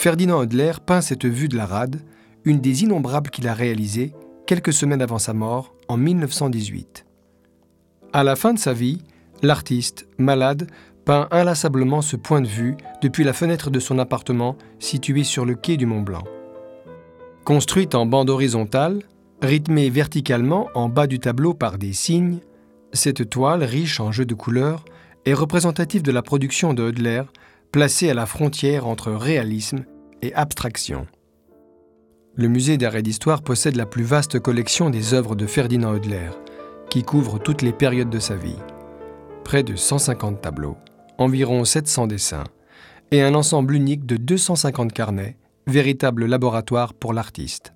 Ferdinand Hodler peint cette vue de la rade, une des innombrables qu'il a réalisées quelques semaines avant sa mort, en 1918. À la fin de sa vie, l'artiste, malade, peint inlassablement ce point de vue depuis la fenêtre de son appartement situé sur le quai du Mont Blanc. Construite en bande horizontale, rythmée verticalement en bas du tableau par des signes, cette toile, riche en jeux de couleurs, est représentative de la production de Hodler, placée à la frontière entre réalisme et abstraction. Le musée d'art et d'histoire possède la plus vaste collection des œuvres de Ferdinand Hodler, qui couvre toutes les périodes de sa vie. Près de 150 tableaux, environ 700 dessins, et un ensemble unique de 250 carnets, véritable laboratoire pour l'artiste.